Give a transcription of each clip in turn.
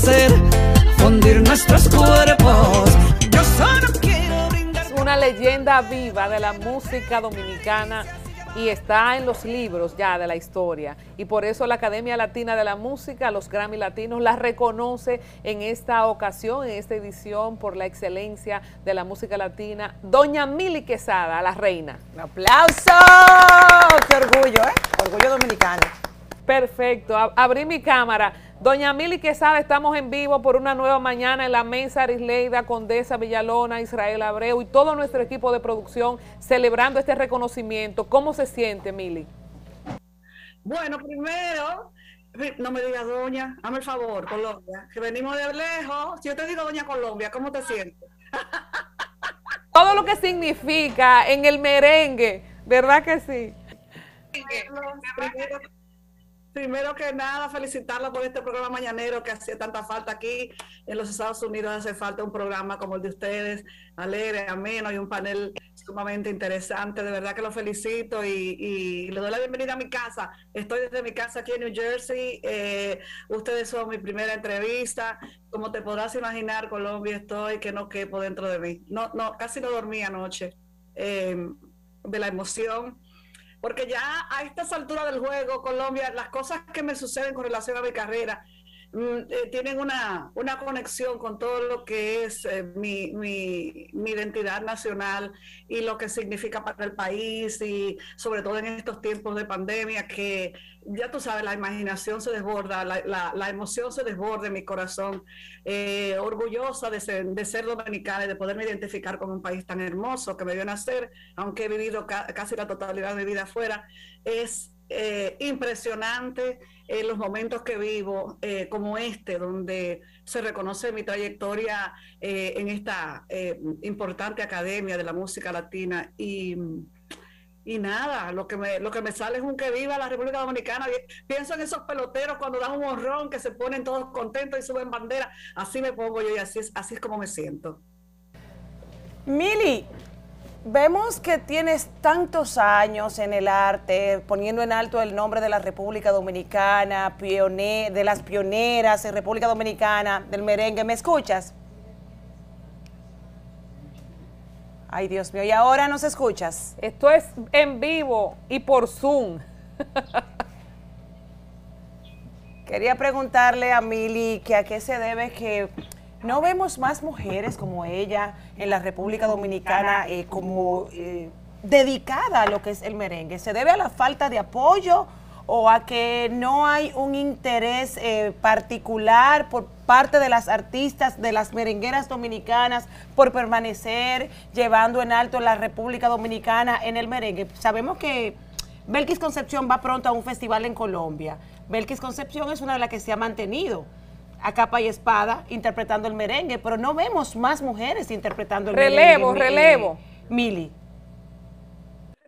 placer fundir nuestros cuerpos. Yo solo quiero brindar. Es una leyenda viva de la música dominicana y está en los libros ya de la historia. Y por eso la Academia Latina de la Música, los Grammy Latinos, la reconoce en esta ocasión, en esta edición, por la excelencia de la música latina. Doña Mili Quesada, la reina. Un aplauso. Qué orgullo, ¿eh? Orgullo dominicano. Perfecto, abrí mi cámara. Doña Mili Quesada, estamos en vivo por una nueva mañana en la mesa Arisleida, Condesa Villalona, Israel Abreu y todo nuestro equipo de producción celebrando este reconocimiento. ¿Cómo se siente, Mili? Bueno, primero, no me digas doña, hazme el favor, Colombia, que venimos de lejos. Si yo te digo doña Colombia, ¿cómo te sientes? Todo lo que significa en el merengue, ¿verdad que sí? Primero que nada, felicitarla por este programa mañanero que hacía tanta falta aquí en los Estados Unidos. Hace falta un programa como el de ustedes, alegre, ameno y un panel sumamente interesante. De verdad que lo felicito y, le doy la bienvenida a mi casa. Estoy desde mi casa aquí en New Jersey. Eh, ustedes son mi primera entrevista. Como te podrás imaginar, Colombia, estoy que no quepo dentro de mí. No, no, casi no dormí anoche eh, de la emoción porque ya a estas alturas del juego, Colombia, las cosas que me suceden con relación a mi carrera tienen una, una, conexión con todo lo que es eh, mi, mi, mi, identidad nacional y lo que significa para el país y sobre todo en estos tiempos de pandemia que ya tú sabes, la imaginación se desborda, la, la, emoción se desborda en mi corazón, eh, orgullosa de ser, de ser, dominicana y de poderme identificar con un país tan hermoso que me vio nacer, aunque he vivido casi la totalidad de mi vida afuera, es eh, impresionante en los momentos que vivo, eh, como este, donde se reconoce mi trayectoria en esta importante academia de la música latina y y nada, lo que me, lo que me sale es un que viva la República Dominicana. Pienso en esos peloteros cuando dan un honrón, que se ponen todos contentos y suben bandera. Así me pongo yo y así es, así es como me siento. Mili, vemos que tienes tantos años en el arte, poniendo en alto el nombre de la República Dominicana, de las pioneras en República Dominicana, del merengue. ¿Me escuchas? Ay, Dios mío, ¿y ahora nos escuchas? Esto es en vivo y por Zoom. Quería preguntarle a Mili que a qué se debe que no vemos más mujeres como ella en la República Dominicana eh, como eh, dedicada a lo que es el merengue. ¿Se debe a la falta de apoyo o a que no hay un interés eh, particular por parte de las artistas, de las merengueras dominicanas, por permanecer llevando en alto la República Dominicana en el merengue. Sabemos que Belkis Concepción va pronto a un festival en Colombia. Belkis Concepción es una de las que se ha mantenido a capa y espada interpretando el merengue, pero no vemos más mujeres interpretando el merengue. Relevo, relevo. Mili.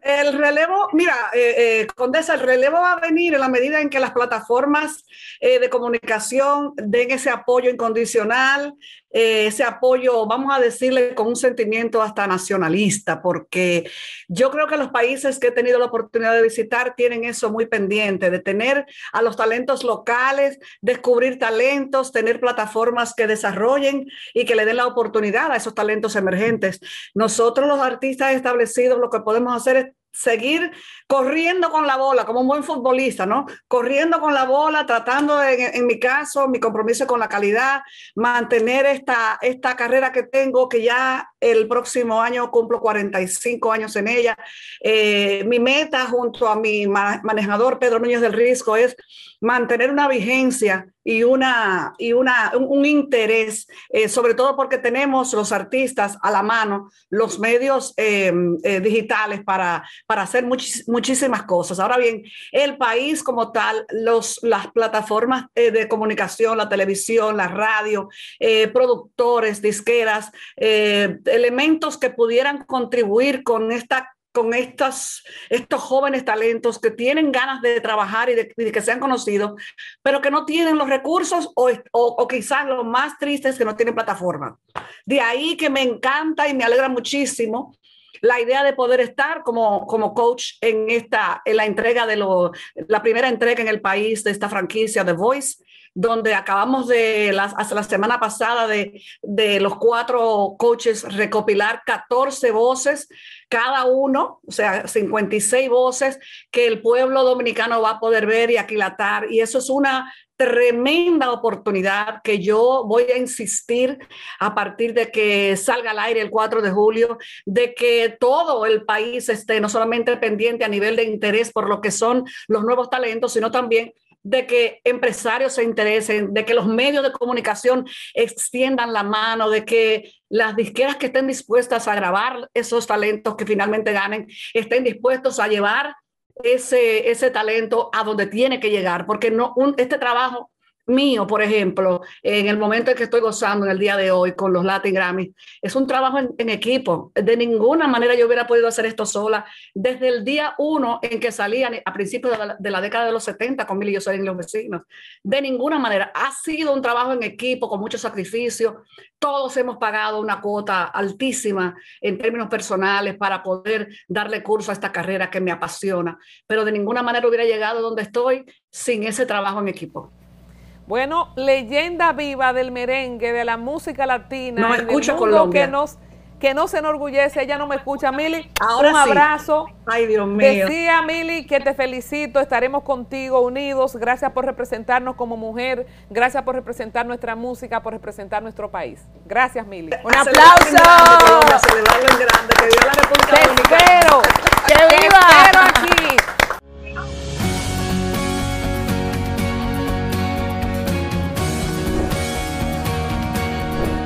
El relevo, mira, eh, eh, Condesa, el relevo va a venir en la medida en que las plataformas eh, de comunicación den ese apoyo incondicional, ese apoyo, vamos a decirle, con un sentimiento hasta nacionalista, porque yo creo que los países que he tenido la oportunidad de visitar tienen eso muy pendiente, de tener a los talentos locales, descubrir talentos, tener plataformas que desarrollen y que le den la oportunidad a esos talentos emergentes. Nosotros los artistas establecidos lo que podemos hacer es seguir corriendo con la bola, como un buen futbolista, ¿no? Corriendo con la bola, tratando, en, mi caso, mi compromiso con la calidad, mantener esta, esta carrera que tengo, que ya el próximo año cumplo 45 años en ella. Eh, mi meta junto a mi manejador Pedro Núñez del Risco es mantener una vigencia y, una, y una, un, interés, eh, sobre todo porque tenemos los artistas a la mano, los medios eh, digitales para, para hacer muchísimas cosas. Ahora bien, el país como tal, los, las plataformas de comunicación, la televisión, la radio, productores, disqueras, elementos que pudieran contribuir con esta con estos, estos jóvenes talentos que tienen ganas de trabajar y de, que sean conocidos, pero que no tienen los recursos o, o, quizás lo más triste es que no tienen plataforma. De ahí que me encanta y me alegra muchísimo la idea de poder estar como, como coach en, esta, en la entrega de lo, la primera entrega en el país de esta franquicia The Voice donde acabamos de, las, hasta la semana pasada, de, de los cuatro coaches recopilar 14 voces, cada uno, o sea, 56 voces que el pueblo dominicano va a poder ver y aquilatar. Y eso es una tremenda oportunidad que yo voy a insistir a partir de que salga al aire el 4 de julio, de que todo el país esté no solamente pendiente a nivel de interés por lo que son los nuevos talentos, sino también de que empresarios se interesen, de que los medios de comunicación extiendan la mano, de que las disqueras que estén dispuestas a grabar esos talentos que finalmente ganen, estén dispuestos a llevar ese, ese talento a donde tiene que llegar, porque no, un, este trabajo mío, por ejemplo, en el momento en que estoy gozando en el día de hoy con los Latin Grammy, es un trabajo en, equipo. De ninguna manera yo hubiera podido hacer esto sola. Desde el día uno en que salían a principios de la, década de los 70 con Mil y yo soy en los vecinos, de ninguna manera. Ha sido un trabajo en equipo con mucho sacrificio. Todos hemos pagado una cuota altísima en términos personales para poder darle curso a esta carrera que me apasiona, pero de ninguna manera hubiera llegado donde estoy sin ese trabajo en equipo. Bueno, leyenda viva del merengue, de la música latina. No escucha Colombia. Que nos, que no se enorgullece, ella no me escucha. Mili, Ahora un abrazo. Ay, Dios mío. Decía, Mili, que te felicito, estaremos contigo unidos. Gracias por representarnos como mujer, gracias por representar nuestra música, por representar nuestro país. Gracias, Mili. Un aplauso.